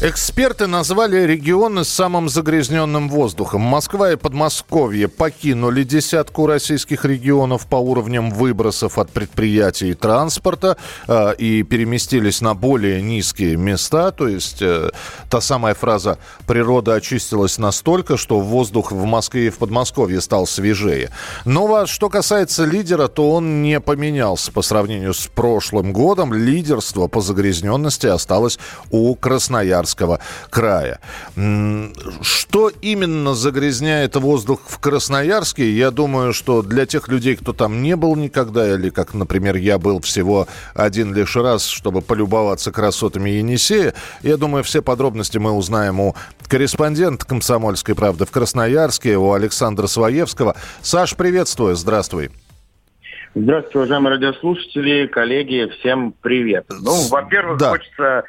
Эксперты назвали регионы с самым загрязненным воздухом. Москва и Подмосковье покинули десятку российских регионов по уровням выбросов от предприятий и транспорта э, и переместились на более низкие места. То есть э, та самая фраза «природа очистилась настолько, что воздух в Москве и в Подмосковье стал свежее». Но что касается лидера, то он не поменялся по сравнению с прошлым годом. Лидерство по загрязненности осталось у Красноярска Красноярского края. Что именно загрязняет воздух в Красноярске? Я думаю, что для тех людей, кто там не был никогда, или как, например, я был всего один лишь раз, чтобы полюбоваться красотами Енисея, я думаю, все подробности мы узнаем у корреспондента «Комсомольской правды» в Красноярске, у Александра Своевского. Саш, приветствую, здравствуй. Здравствуйте, уважаемые радиослушатели, коллеги, всем привет. Ну, во-первых, да. хочется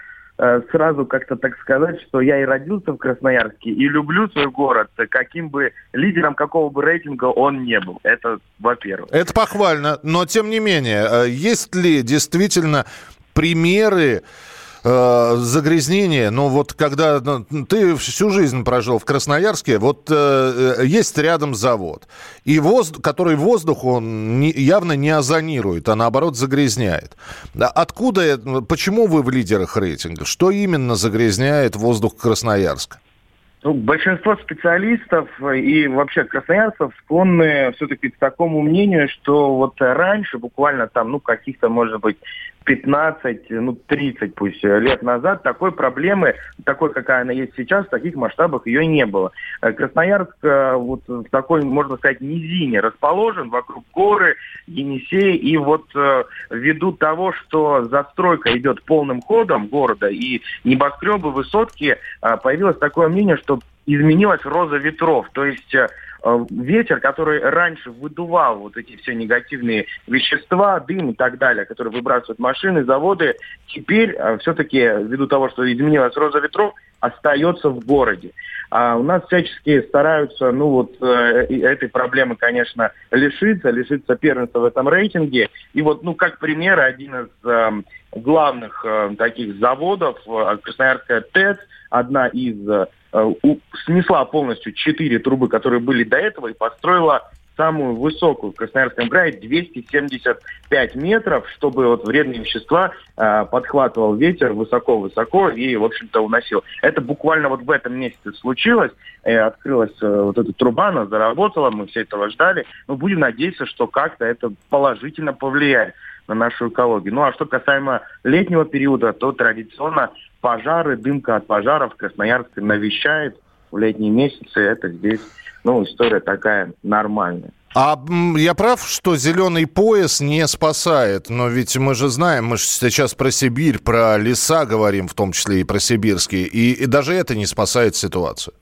сразу как-то так сказать, что я и родился в Красноярске, и люблю свой город, каким бы лидером какого бы рейтинга он не был. Это во-первых. Это похвально, но тем не менее, э, есть ли действительно примеры э, загрязнение, ну вот когда ну, ты всю жизнь прожил в Красноярске, вот э, э есть рядом завод, и воздух, который воздух он не, явно не озонирует, а наоборот загрязняет. Откуда, почему вы в лидерах рейтинга? Что именно загрязняет воздух Красноярска? Ну, большинство специалистов и вообще красноярцев склонны все-таки к такому мнению, что вот раньше, буквально там, ну, каких-то, может быть, 15, ну 30 пусть лет назад такой проблемы, такой, какая она есть сейчас, в таких масштабах ее не было. Э, Красноярск э, вот в такой, можно сказать, низине расположен, вокруг горы, Енисей, и вот э, ввиду того, что застройка идет полным ходом города и небоскребы, высотки, появилось такое мнение, что изменилась роза ветров, то есть Э, ветер, который раньше выдувал вот эти все негативные вещества, дым и так далее, которые выбрасывают машины, заводы, теперь э, все-таки ввиду того, что изменилась роза ветров, остается в городе. А у нас всячески стараются, ну вот, э, этой проблемы, конечно, лишиться, лишиться первенства в этом рейтинге. И вот, ну, как пример, один из э, главных э, таких заводов, э, Красноярская ТЭЦ, одна из Э, снесла полностью четыре трубы, которые были до этого, и построила самую высокую в Красноярском крае 275 метров, чтобы вот вредные вещества э, подхватывал ветер высоко-высоко и, в общем-то, уносил. Это буквально вот в этом месяце случилось. Э, открылась э, вот эта труба, она заработала, мы все этого ждали. Но будем надеяться, что как-то это положительно повлияет на нашу экологию. Ну а что касаемо летнего периода, то традиционно пожары, дымка от пожаров Красноярск навещает в летние месяцы. Это здесь, ну, история такая нормальная. А я прав, что зеленый пояс не спасает? Но ведь мы же знаем, мы же сейчас про Сибирь, про леса говорим, в том числе и про сибирские, и, и даже это не спасает ситуацию.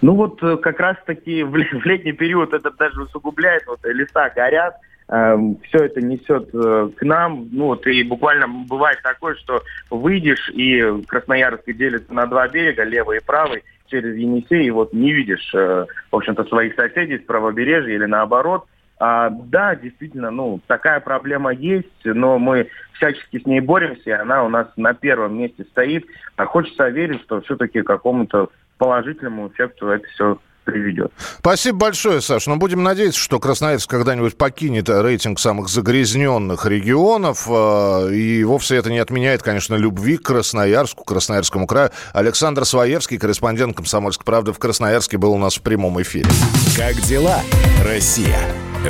Ну вот э, как раз-таки в летний период это даже усугубляет, вот леса горят, все это несет э, к нам. Ну вот и буквально бывает такое, что выйдешь и Красноярск делится на два берега, левый и правый, через Енисей, и вот не видишь, э, в общем-то, своих соседей с правобережья или наоборот. А, да, действительно, ну, такая проблема есть, но мы всячески с ней боремся, и она у нас на первом месте стоит. А хочется верить, что все-таки какому-то положительному эффекту это все приведет. Спасибо большое, Саш. Но ну, будем надеяться, что Красноярск когда-нибудь покинет рейтинг самых загрязненных регионов. А, и вовсе это не отменяет, конечно, любви к Красноярску, Красноярскому краю. Александр Своевский, корреспондент «Комсомольской правды» в Красноярске, был у нас в прямом эфире. Как дела, Россия?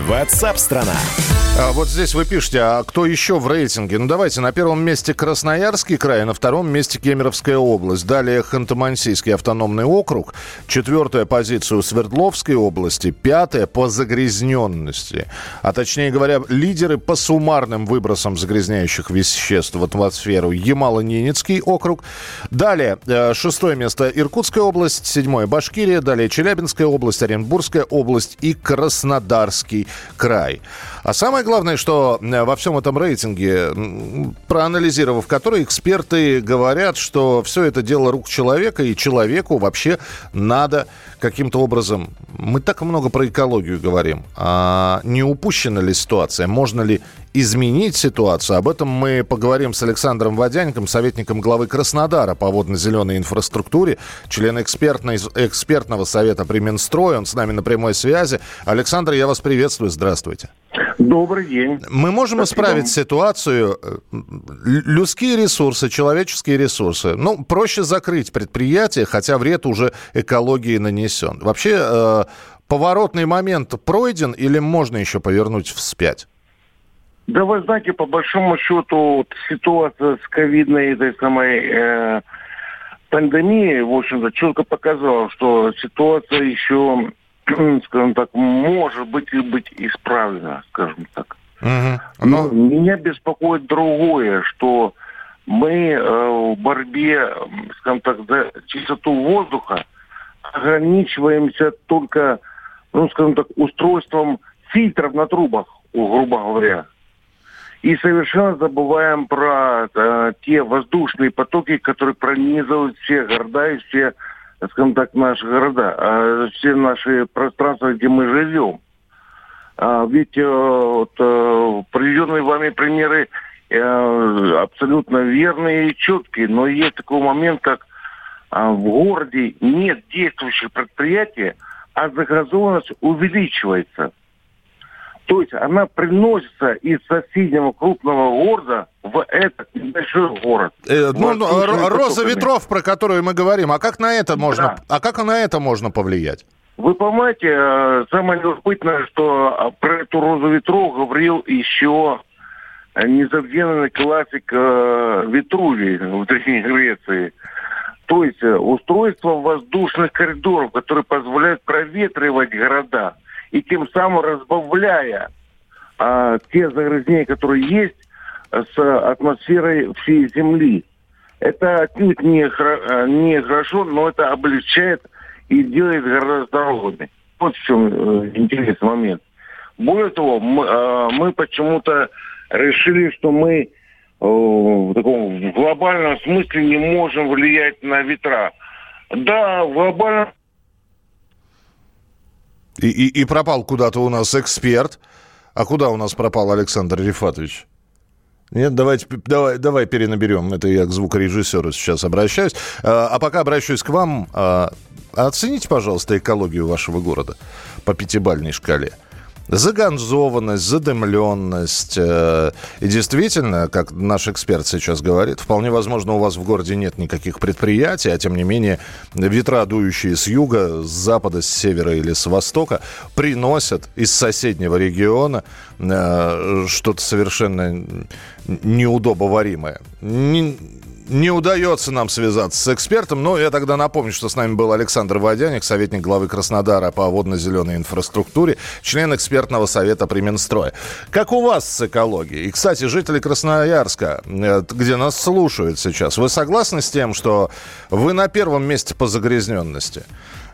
Ватсап-страна! страна А вот здесь вы пишете, а кто еще в рейтинге? Ну, давайте, на первом месте Красноярский край, на втором месте Кемеровская область. Далее Ханты-Мансийский автономный округ. Четвертая позиция у Свердловской области. Пятая по загрязненности. А точнее говоря, лидеры по суммарным выбросам загрязняющих веществ в атмосферу. Ямало-Ненецкий округ. Далее, э, шестое место Иркутская область. Седьмое Башкирия. Далее Челябинская область, Оренбургская область и Краснодарский край. А самое главное, что э, во всем этом рейтинге, проанализировав который, эксперты говорят, что все это дело рук человека, и человеку вообще надо каким-то образом... Мы так много про экологию говорим. А не упущена ли ситуация? Можно ли изменить ситуацию? Об этом мы поговорим с Александром Водяньком, советником главы Краснодара по водно-зеленой инфраструктуре, член экспертной, экспертного совета при Минстрое. Он с нами на прямой связи. Александр, я вас приветствую. Здравствуйте. Добрый день. Мы можем Спасибо. исправить ситуацию. Людские ресурсы, человеческие ресурсы. Ну, проще закрыть предприятие, хотя вред уже экологии нанесен. Вообще, э, поворотный момент пройден или можно еще повернуть вспять? Да вы знаете, по большому счету, вот ситуация с ковидной этой самой э, пандемией, в общем-то, четко показала, что ситуация еще скажем так, может быть и быть исправлена, скажем так. Угу. Но... Меня беспокоит другое, что мы э, в борьбе, скажем так, за чистоту воздуха ограничиваемся только, ну, скажем так, устройством фильтров на трубах, грубо говоря. И совершенно забываем про э, те воздушные потоки, которые пронизывают все города и все скажем так, наши города, а все наши пространства, где мы живем. А ведь э, вот, э, приведенные вами примеры э, абсолютно верные и четкие, но есть такой момент, как э, в городе нет действующих предприятий, а загазованность увеличивается. То есть она приносится из соседнего крупного города в этот небольшой город. Э, ну, ну роза ветров, про которую мы говорим, а как на это можно, да. а как на это можно повлиять? Вы понимаете, э, самое любопытное, что а, про эту розу ветров говорил еще незабвенный классик э, Витрувий в Древней Греции. То есть э, устройство воздушных коридоров, которые позволяют проветривать города и тем самым разбавляя а, те загрязнения, которые есть с атмосферой всей Земли. Это отнюдь не, э, не хорошо, но это облегчает и делает гораздо здоровыми. Вот в чем э, интересный момент. Более того, мы, э, мы почему-то решили, что мы в таком глобальном смысле не можем влиять на ветра. Да, в глобальном и, и, и пропал куда-то у нас эксперт. А куда у нас пропал Александр Рифатович? Нет, давайте, давай, давай перенаберем. Это я к звукорежиссеру сейчас обращаюсь. А, а пока обращаюсь к вам. А, оцените, пожалуйста, экологию вашего города по пятибальной шкале заганзованность, задымленность. Э, и действительно, как наш эксперт сейчас говорит, вполне возможно, у вас в городе нет никаких предприятий, а тем не менее ветра, дующие с юга, с запада, с севера или с востока, приносят из соседнего региона э, что-то совершенно неудобоваримое не удается нам связаться с экспертом, но я тогда напомню, что с нами был Александр Водяник, советник главы Краснодара по водно-зеленой инфраструктуре, член экспертного совета при Минстрое. Как у вас с экологией? И, кстати, жители Красноярска, э, где нас слушают сейчас, вы согласны с тем, что вы на первом месте по загрязненности?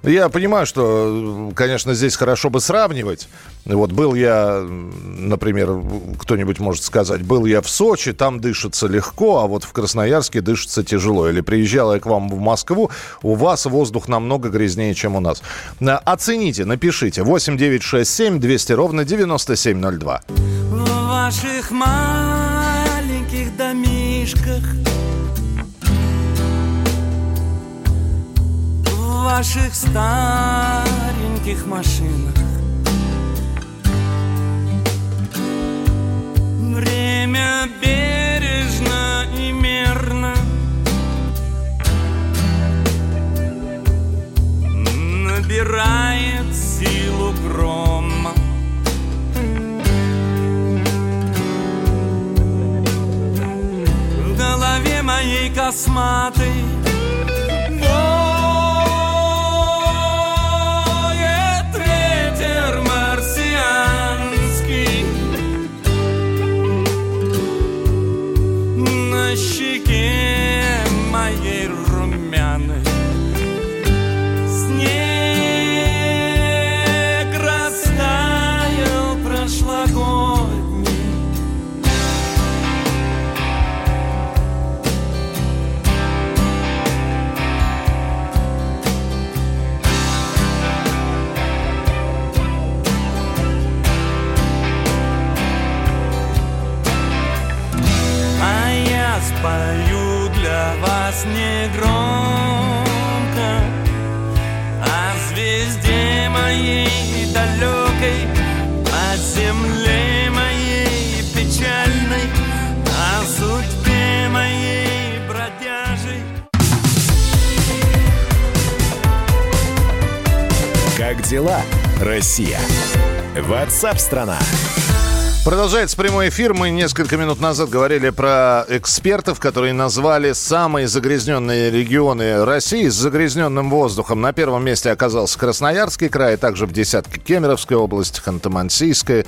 Я понимаю, что, конечно, здесь хорошо бы сравнивать. Вот был я, например, кто-нибудь может сказать, был я в Сочи, там дышится легко, а вот в Красноярске дышится тяжело. Или приезжал я к вам в Москву, у вас воздух намного грязнее, чем у нас. Оцените, напишите. 8 9 6 7 200 ровно 9702. В ваших маленьких домишках ваших стареньких машинах Время бережно набирает силу гром. В голове моей косматой дела, Россия? Ватсап-страна! Продолжается прямой эфир. Мы несколько минут назад говорили про экспертов, которые назвали самые загрязненные регионы России с загрязненным воздухом. На первом месте оказался Красноярский край, также в десятке Кемеровская область, Ханты-Мансийская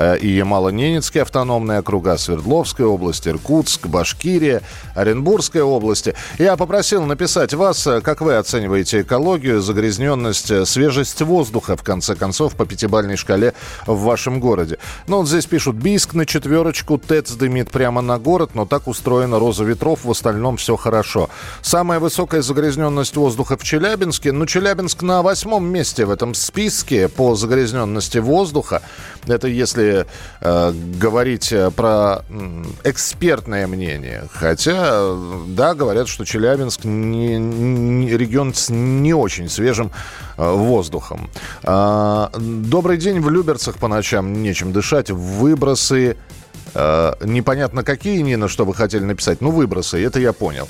и Ямало-Ненецкие автономные округа, Свердловская область, Иркутск, Башкирия, Оренбургская области. Я попросил написать вас, э, как вы оцениваете экологию, загрязненность, э, свежесть воздуха, в конце концов, по пятибалльной шкале в вашем городе. Ну, вот здесь пишут, Бийск на четверочку, ТЭЦ дымит прямо на город, но так устроена роза ветров, в остальном все хорошо. Самая высокая загрязненность воздуха в Челябинске. Ну, Челябинск на восьмом месте в этом списке по загрязненности воздуха. Это если э, говорить э, про экспертное мнение. Хотя, э, да, говорят, что Челябинск не, не- регион с не очень свежим воздухом. А, добрый день в Люберцах по ночам нечем дышать. Выбросы непонятно какие, Нина, что вы хотели написать. Ну, выбросы, это я понял.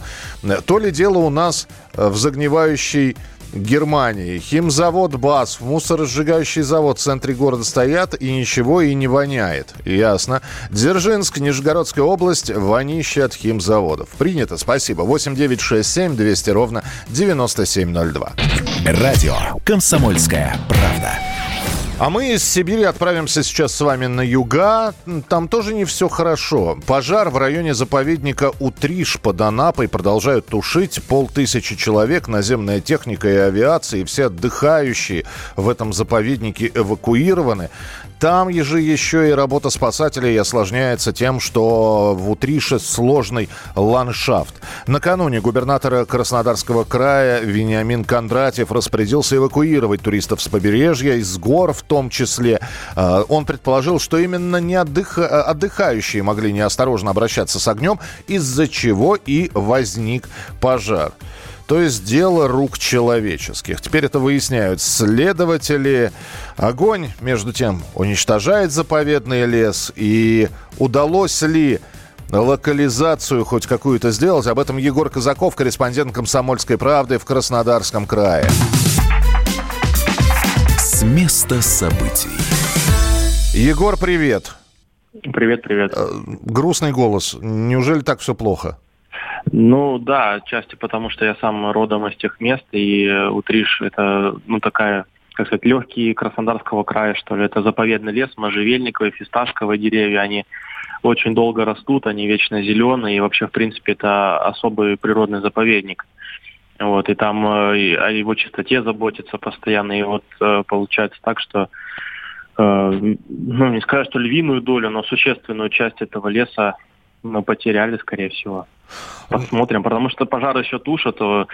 То ли дело у нас в загнивающей Германии. Химзавод БАС, мусоросжигающий завод в центре города стоят, и ничего и не воняет. Ясно. Дзержинск, Нижегородская область, вонище от химзаводов. Принято, спасибо. 8967 200 ровно 9702. Радио «Комсомольская правда». А мы из Сибири отправимся сейчас с вами на юга. Там тоже не все хорошо. Пожар в районе заповедника Утриш под Анапой продолжают тушить. Полтысячи человек, наземная техника и авиация, и все отдыхающие в этом заповеднике эвакуированы. Там же еще и работа спасателей осложняется тем, что в Утрише сложный ландшафт. Накануне губернатора Краснодарского края Вениамин Кондратьев распорядился эвакуировать туристов с побережья, из гор в том числе. Э, Он предположил, что именно не э, отдыхающие могли неосторожно обращаться с огнем, из-за чего и возник пожар. То есть дело рук человеческих. Теперь это выясняют следователи. Огонь, между тем, уничтожает заповедный лес. И удалось ли локализацию хоть какую-то сделать? Об этом Егор Казаков, корреспондент «Комсомольской правды» в Краснодарском крае. С места событий. Егор, привет. Привет, привет. Э, Грустный голос. Неужели так все плохо? Ну да, отчасти потому, что я сам родом из тех мест, и Утриш это, ну такая, как сказать, легкий Краснодарского края, что ли. Это заповедный лес, можжевельниковые, фисташковые деревья, они очень долго растут, они вечно зеленые, и вообще, в принципе, это особый природный заповедник. Вот, и там э, и о его чистоте заботятся постоянно, и вот э, получается так, что э, ну, не сказать, что львиную долю, но существенную часть этого леса мы потеряли, скорее всего. Посмотрим, потому что пожар еще тушат, э,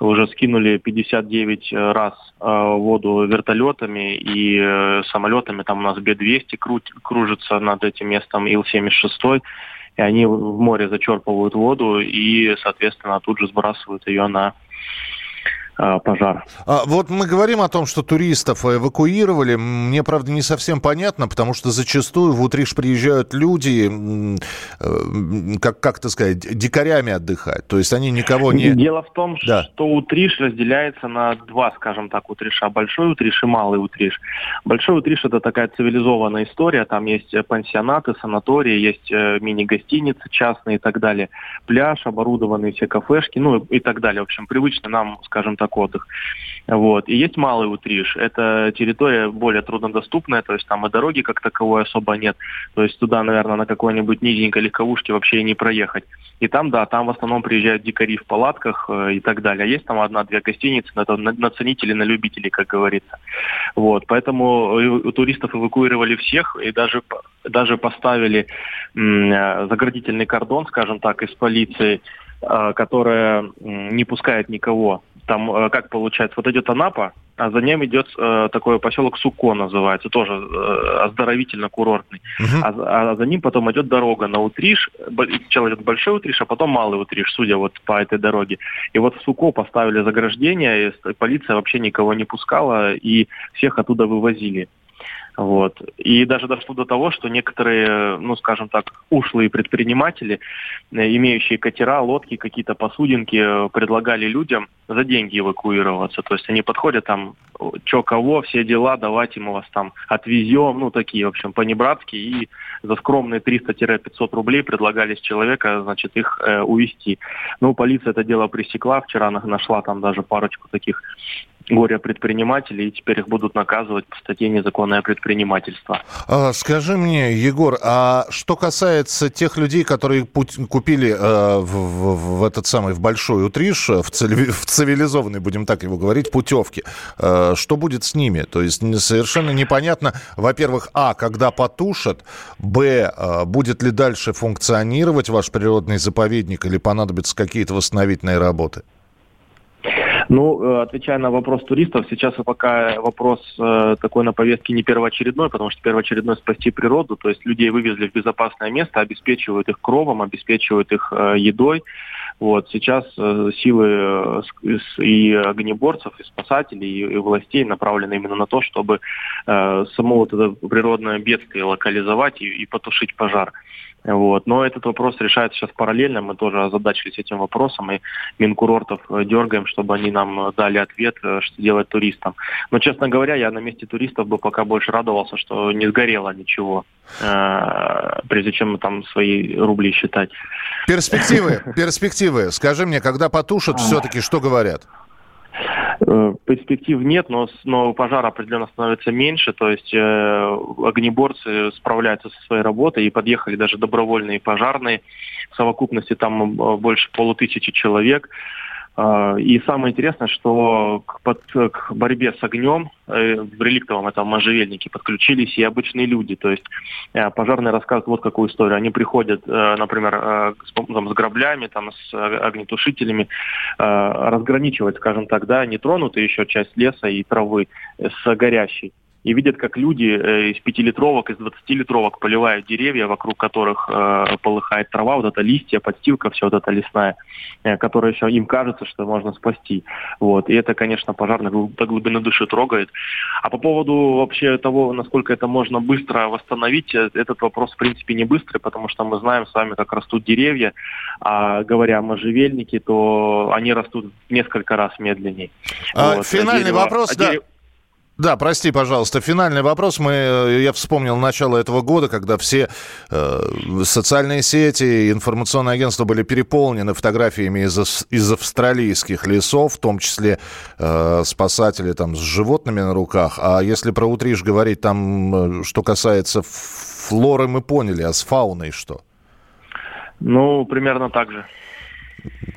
уже скинули 59 раз э, воду вертолетами и э, самолетами, там у нас Б-200 крут- кружится над этим местом, Ил-76, и они в море зачерпывают воду и, соответственно, тут же сбрасывают ее на Э, пожар. А, вот мы говорим о том, что туристов эвакуировали. Мне, правда, не совсем понятно, потому что зачастую в Утриш приезжают люди, э, как, как это сказать, дикарями отдыхать. То есть они никого не... Дело в том, да. что Утриш разделяется на два, скажем так, Утриша. Большой Утриш и малый Утриш. Большой Утриш – это такая цивилизованная история. Там есть пансионаты, санатории, есть э, мини-гостиницы частные и так далее. Пляж, оборудованные все кафешки, ну и так далее. В общем, привычно нам, скажем так, отдых. Вот. И есть малый Утриш. Это территория более труднодоступная, то есть там и дороги как таковой особо нет. То есть туда, наверное, на какой-нибудь низенькой легковушке вообще не проехать. И там, да, там в основном приезжают дикари в палатках э, и так далее. Есть там одна-две гостиницы, на, на, на ценителей, на любителей, как говорится. Вот. Поэтому у туристов эвакуировали всех и даже, даже поставили э, заградительный кордон, скажем так, из полиции, э, которая не пускает никого там, э, как получается, вот идет Анапа, а за ним идет э, такой поселок Суко называется, тоже э, оздоровительно-курортный. Uh-huh. А, а за ним потом идет дорога на Утриш, сначала идет Большой Утриш, а потом Малый Утриш, судя вот по этой дороге. И вот в Суко поставили заграждение, и полиция вообще никого не пускала, и всех оттуда вывозили. Вот. И даже дошло до того, что некоторые, ну, скажем так, ушлые предприниматели, э, имеющие катера, лодки, какие-то посудинки, э, предлагали людям за деньги эвакуироваться. То есть они подходят там, чё кого, все дела, давайте мы вас там отвезем, ну, такие, в общем, по-небратски, и за скромные 300-500 рублей предлагали с человека, значит, их э, увезти. Ну, полиция это дело пресекла, вчера нашла там даже парочку таких горе-предпринимателей, и теперь их будут наказывать по статье «Незаконное предпринимательство». А, скажи мне, Егор, а что касается тех людей, которые купили э, в, этот самый, в Большой Утриш, в, цивили, в цивилизованный, будем так его говорить, путевки, э, что будет с ними? То есть совершенно непонятно, во-первых, а, когда потушат, б, э, будет ли дальше функционировать ваш природный заповедник или понадобятся какие-то восстановительные работы? Ну, э, отвечая на вопрос туристов, сейчас пока вопрос э, такой на повестке не первоочередной, потому что первоочередной спасти природу, то есть людей вывезли в безопасное место, обеспечивают их кровом, обеспечивают их э, едой. Вот сейчас э, силы э, и огнеборцев, и спасателей, и, и властей направлены именно на то, чтобы э, само вот это природное бедствие локализовать и, и потушить пожар. Вот. Но этот вопрос решается сейчас параллельно. Мы тоже озадачились этим вопросом и Минкурортов э, дергаем, чтобы они нам э, дали ответ, э, что делать туристам. Но, честно говоря, я на месте туристов бы пока больше радовался, что не сгорело ничего, прежде чем там свои рубли считать. Перспективы, перспективы. Скажи мне, когда потушат, все-таки что говорят? Э, перспектив нет, но, но пожар определенно становится меньше, то есть э, огнеборцы справляются со своей работой и подъехали даже добровольные пожарные. В совокупности там э, больше полутысячи человек. А, и самое интересное, что к, под, к борьбе с огнем э, в реликтовом этом можжевельнике подключились и обычные люди. То есть э, пожарные рассказывают вот какую историю. Они приходят, э, например, с, там, с граблями, там, с огнетушителями, разграничивать, скажем так, да, нетронутую еще часть леса и травы с горящей и видят, как люди э, из пятилитровок, из двадцатилитровок поливают деревья, вокруг которых э, полыхает трава, вот это листья, подстилка, все вот это лесная, э, которая еще им кажется, что можно спасти. Вот. И это, конечно, пожарных до глубины души трогает. А по поводу вообще того, насколько это можно быстро восстановить, этот вопрос, в принципе, не быстрый, потому что мы знаем с вами, как растут деревья. А говоря о можжевельнике, то они растут несколько раз медленнее. А, вот. Финальный дерево, вопрос, а да. Дерево, да, прости, пожалуйста. Финальный вопрос. Мы, э, я вспомнил начало этого года, когда все э, социальные сети, информационные агентства были переполнены фотографиями из, из австралийских лесов, в том числе э, спасатели там с животными на руках. А если про Утриш говорить, там, э, что касается флоры, мы поняли, а с фауной что? Ну, примерно так же.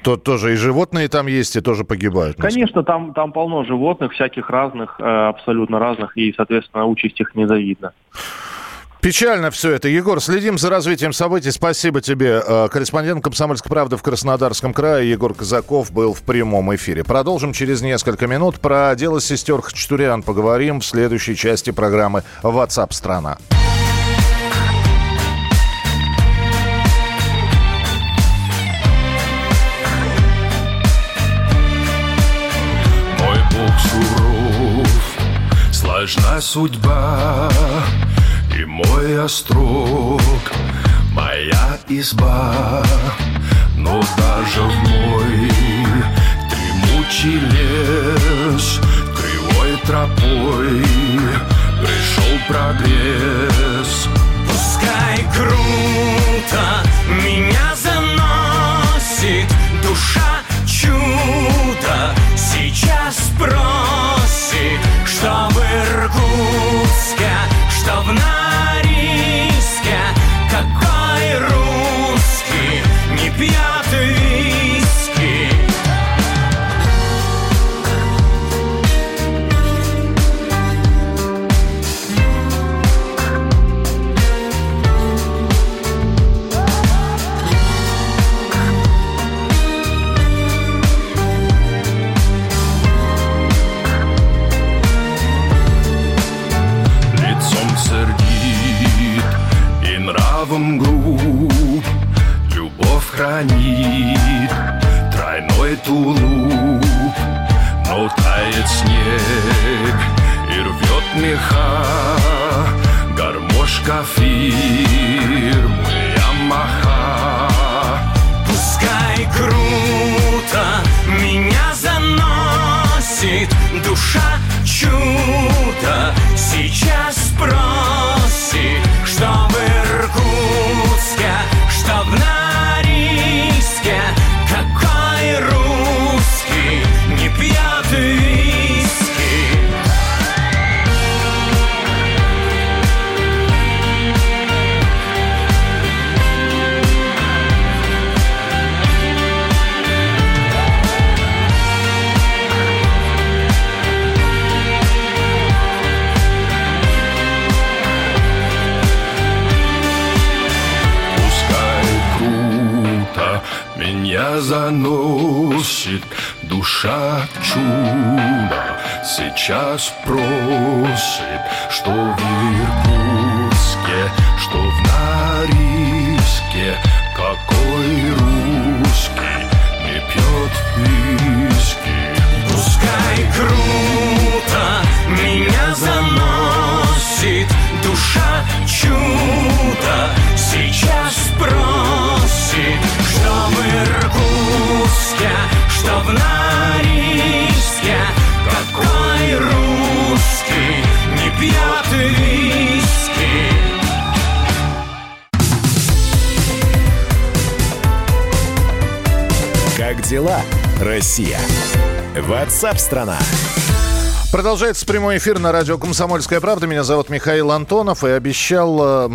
То, тоже и животные там есть, и тоже погибают. Конечно, там, там полно животных, всяких разных, э, абсолютно разных, и, соответственно, участь их незавидна. Печально все это. Егор, следим за развитием событий. Спасибо тебе. Э, корреспондент «Комсомольской правды» в Краснодарском крае Егор Казаков был в прямом эфире. Продолжим через несколько минут. Про дело сестер Хачатурян поговорим в следующей части программы WhatsApp страна сложна судьба. И мой острог, моя изба. Но даже в мой дремучий лес Кривой тропой пришел прогресс. Пускай круто меня заносит душа чудо. Сейчас просит, что нравом груб Любовь хранит тройной тулуп. Но тает снег и рвет меха. Гармошка фирмы Ямаха Пускай круто меня заносит душа чудо. Сейчас просит, заносит душа чудо Сейчас просит, что в Иркутске, что в Норильске Какой русский не пьет виски. Пускай круто меня заносит душа чудо Сейчас просит, в Иркутске, что в Норильске Какой русский не пьет виски Как дела, Россия? Ватсап-страна! Продолжается прямой эфир на радио «Комсомольская правда». Меня зовут Михаил Антонов. И обещал э,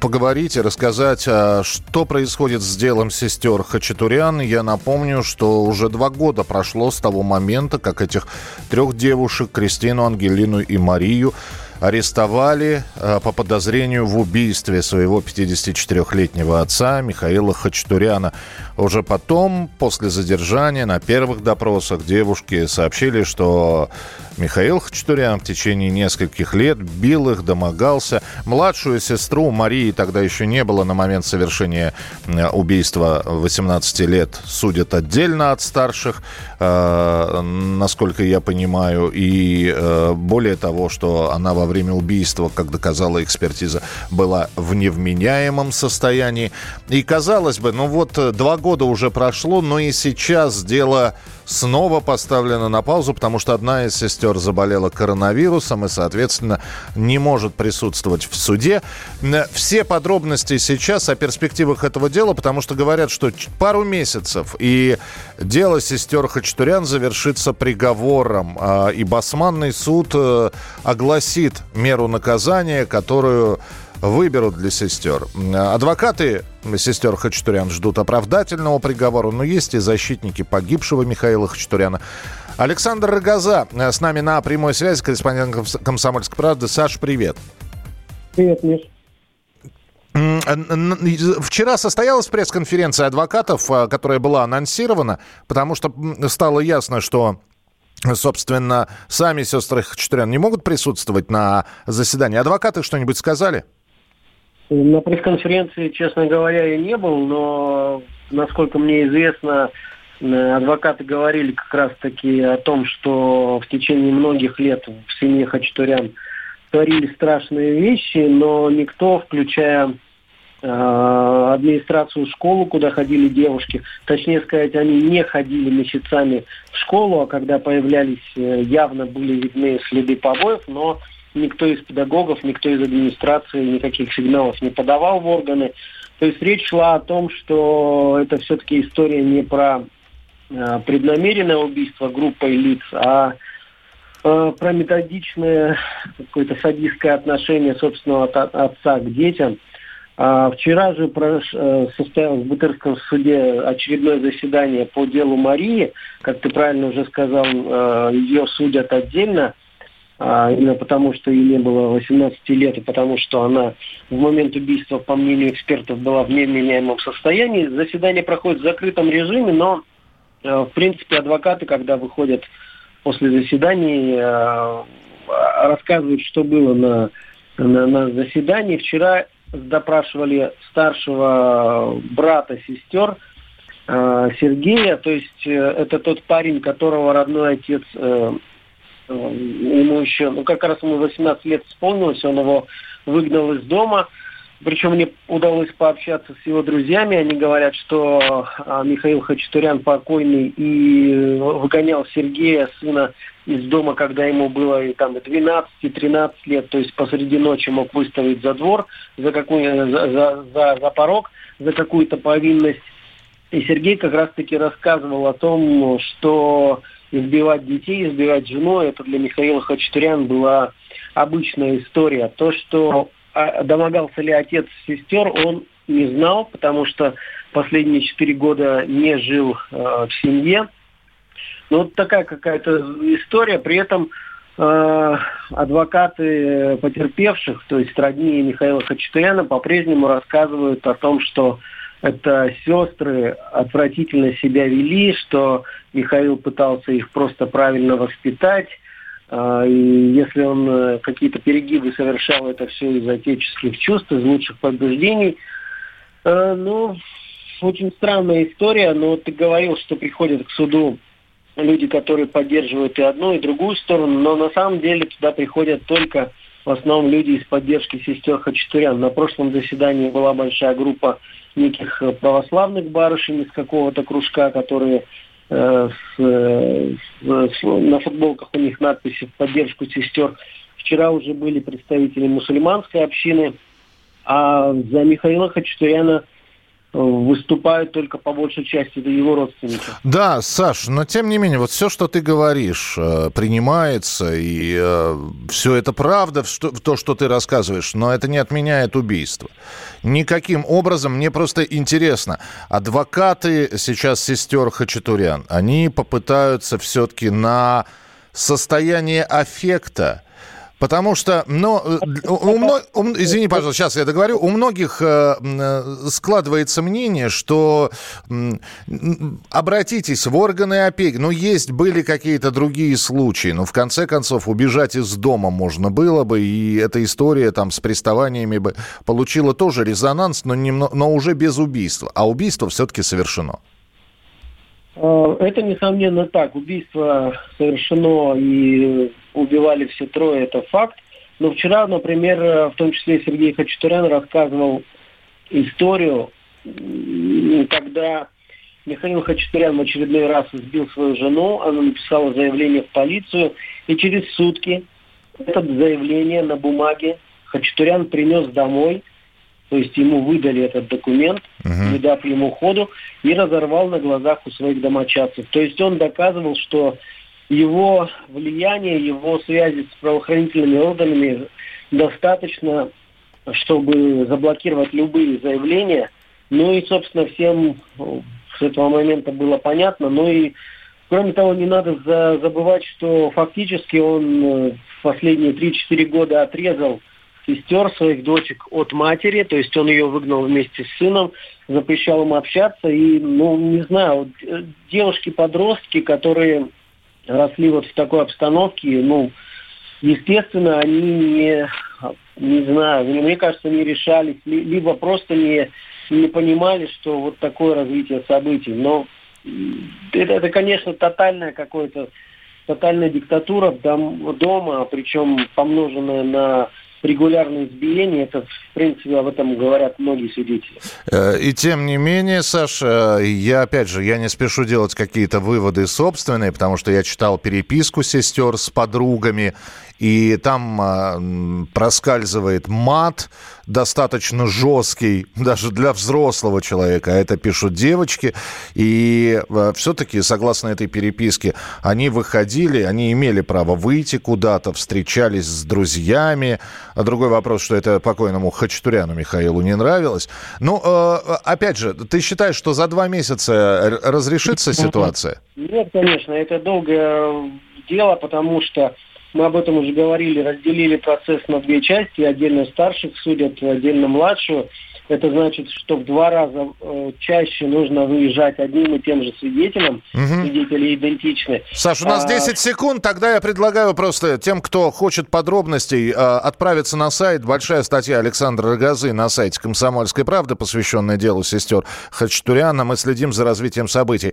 поговорить и рассказать, а, что происходит с делом сестер Хачатурян. Я напомню, что уже два года прошло с того момента, как этих трех девушек, Кристину, Ангелину и Марию, арестовали э, по подозрению в убийстве своего 54-летнего отца Михаила Хачатуряна. Уже потом, после задержания, на первых допросах девушки сообщили, что Михаил Хачатурян в течение нескольких лет бил их, домогался. Младшую сестру Марии тогда еще не было на момент совершения э, убийства 18 лет. Судят отдельно от старших, э, насколько я понимаю. И более того, что она во время убийства, как доказала экспертиза, была в невменяемом состоянии. И казалось бы, ну вот э, два года уже прошло, но и сейчас дело снова поставлено на паузу, потому что одна из сестер заболела коронавирусом и, соответственно, не может присутствовать в суде. Все подробности сейчас о перспективах этого дела, потому что говорят, что пару месяцев и дело сестер Хачатурян завершится приговором, а, и Басманный суд э, огласит меру наказания, которую выберут для сестер. Адвокаты сестер Хачатурян ждут оправдательного приговора, но есть и защитники погибшего Михаила Хачатуряна. Александр Рогоза с нами на прямой связи, корреспондент «Комс- «Комсомольской правды». Саш, привет. Привет, Миш. Вчера состоялась пресс-конференция адвокатов, а, которая была анонсирована, потому что стало ясно, что Собственно, сами сестры Хачатурян не могут присутствовать на заседании. Адвокаты что-нибудь сказали? На пресс-конференции, честно говоря, я не был, но, насколько мне известно, Э, адвокаты говорили как раз-таки о том, что в течение многих лет в семье Хачатурян творили страшные вещи, но никто, включая э, администрацию школы, куда ходили девушки, точнее сказать, они не ходили месяцами в школу, а когда появлялись, э, явно были видны следы побоев, но никто из педагогов, никто из администрации никаких сигналов не подавал в органы. То есть речь шла о том, что это все-таки история не про э, преднамеренное убийство группой лиц, а э, про методичное какое-то садистское отношение собственного отца к детям. А вчера же э, состоялось в Бутырском суде очередное заседание по делу Марии. Как ты правильно уже сказал, ее судят отдельно именно потому, что ей не было 18 лет, и потому что она в момент убийства, по мнению экспертов, была в невменяемом состоянии. Заседание проходит в закрытом режиме, но, э, в принципе, адвокаты, когда выходят после заседаний, э, рассказывают, что было на, на, на заседании. Вчера допрашивали старшего брата сестер э, Сергея, то есть это тот парень, которого родной отец ему еще, ну как раз ему 18 лет исполнилось, он его выгнал из дома. Причем мне удалось пообщаться с его друзьями. Они говорят, что а, Михаил Хачатурян покойный и выгонял Сергея, сына, из дома, когда ему было там 12-13 лет, то есть посреди ночи мог выставить за двор, за, какую, за, за, за, за порог, за какую-то повинность. И Сергей как раз-таки рассказывал о том, что избивать детей, избивать жену, это для Михаила Хачатурян была обычная история. То, что а, домогался ли отец сестер, он не знал, потому что последние четыре года не жил э, в семье. Ну, вот такая какая-то история. При этом э, адвокаты потерпевших, то есть родни Михаила Хачатуряна, по-прежнему рассказывают о том, что это сестры отвратительно себя вели, что Михаил пытался их просто правильно воспитать. А, и если он э, какие-то перегибы совершал, это все из отеческих чувств, из лучших побуждений. Э, ну, очень странная история, но ты говорил, что приходят к суду люди, которые поддерживают и одну, и другую сторону, но на самом деле туда приходят только в основном люди из поддержки сестер Хачатурян. На прошлом заседании была большая группа неких э, православных барышень из какого-то кружка, которые э, с, э, с, на футболках у них надписи в поддержку сестер. Вчера уже были представители мусульманской общины, а за Михаила Хачатуряна выступают только по большей части это его родственники. Да, Саш, но тем не менее, вот все, что ты говоришь, э, принимается, и э, все это правда, в то, что ты рассказываешь, но это не отменяет убийство. Никаким образом, мне просто интересно, адвокаты сейчас сестер Хачатурян, они попытаются все-таки на состояние аффекта Потому что, ну, у, у, извини, пожалуйста, сейчас я договорю, у многих э, э, складывается мнение, что э, обратитесь в органы опеки. Ну, есть, были какие-то другие случаи, но в конце концов убежать из дома можно было бы, и эта история там с приставаниями бы получила тоже резонанс, но, не, но уже без убийства. А убийство все-таки совершено. Э, это, несомненно, так. Убийство совершено и убивали все трое, это факт. Но вчера, например, в том числе Сергей Хачатурян рассказывал историю, когда Михаил Хачатурян в очередной раз избил свою жену, она написала заявление в полицию, и через сутки это заявление на бумаге Хачатурян принес домой, то есть ему выдали этот документ, uh-huh. не дав ему ходу, и разорвал на глазах у своих домочадцев. То есть он доказывал, что его влияние, его связи с правоохранительными органами достаточно, чтобы заблокировать любые заявления. Ну и, собственно, всем с этого момента было понятно. Ну и, кроме того, не надо забывать, что фактически он э, в последние 3-4 года отрезал сестер, своих дочек от матери, то есть он ее выгнал вместе с сыном, запрещал им общаться, и, ну, не знаю, э, девушки-подростки, которые росли вот в такой обстановке, ну, естественно, они не, не знаю, мне кажется, не решались, либо просто не, не понимали, что вот такое развитие событий. Но это, это конечно, тотальная какое-то тотальная диктатура дом, дома, причем помноженная на регулярные избиения. Это, в принципе, об этом говорят многие свидетели. Э, и тем не менее, Саша, я, опять же, я не спешу делать какие-то выводы собственные, потому что я читал переписку сестер с подругами, и там э, проскальзывает мат достаточно жесткий, даже для взрослого человека. Это пишут девочки. И э, все-таки, согласно этой переписке, они выходили, они имели право выйти куда-то, встречались с друзьями. А другой вопрос, что это покойному Хачатуряну Михаилу не нравилось. Ну, опять же, ты считаешь, что за два месяца разрешится ситуация? Нет, конечно, это долгое дело, потому что мы об этом уже говорили, разделили процесс на две части. Отдельно старших судят, отдельно младшего. Это значит, что в два раза э, чаще нужно выезжать одним и тем же свидетелем. Угу. Свидетели идентичны. Саш, у нас а... 10 секунд. Тогда я предлагаю просто тем, кто хочет подробностей, э, отправиться на сайт. Большая статья Александра Рогозы на сайте «Комсомольской правды», посвященная делу сестер Хачатуряна. Мы следим за развитием событий.